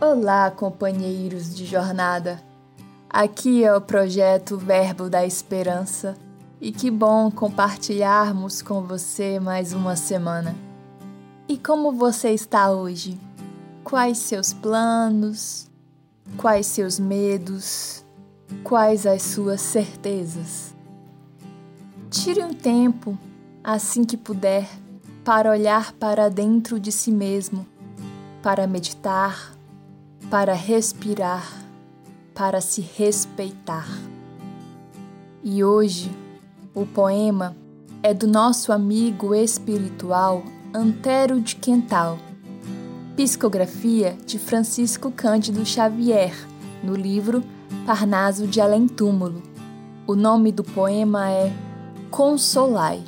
Olá, companheiros de jornada. Aqui é o projeto Verbo da Esperança e que bom compartilharmos com você mais uma semana. E como você está hoje? Quais seus planos? Quais seus medos? Quais as suas certezas? Tire um tempo, assim que puder, para olhar para dentro de si mesmo, para meditar para respirar, para se respeitar. E hoje, o poema é do nosso amigo espiritual Antero de Quental, psicografia de Francisco Cândido Xavier, no livro Parnaso de Além Túmulo. O nome do poema é Consolai.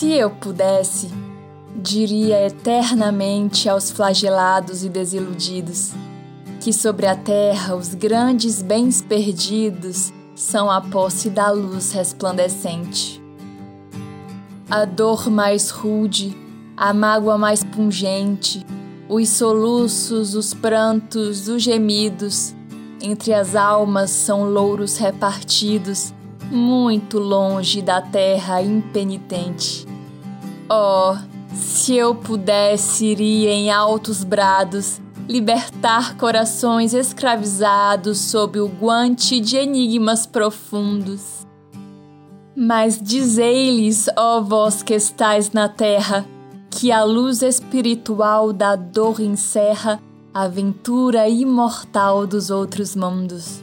Se eu pudesse, diria eternamente aos flagelados e desiludidos que sobre a terra os grandes bens perdidos são a posse da luz resplandecente. A dor mais rude, a mágoa mais pungente, os soluços, os prantos, os gemidos, entre as almas são louros repartidos, muito longe da terra impenitente. Oh, se eu pudesse iria em altos brados libertar corações escravizados sob o guante de enigmas profundos. Mas dizei-lhes, ó vós que estais na terra, que a luz espiritual da dor encerra a aventura imortal dos outros mundos.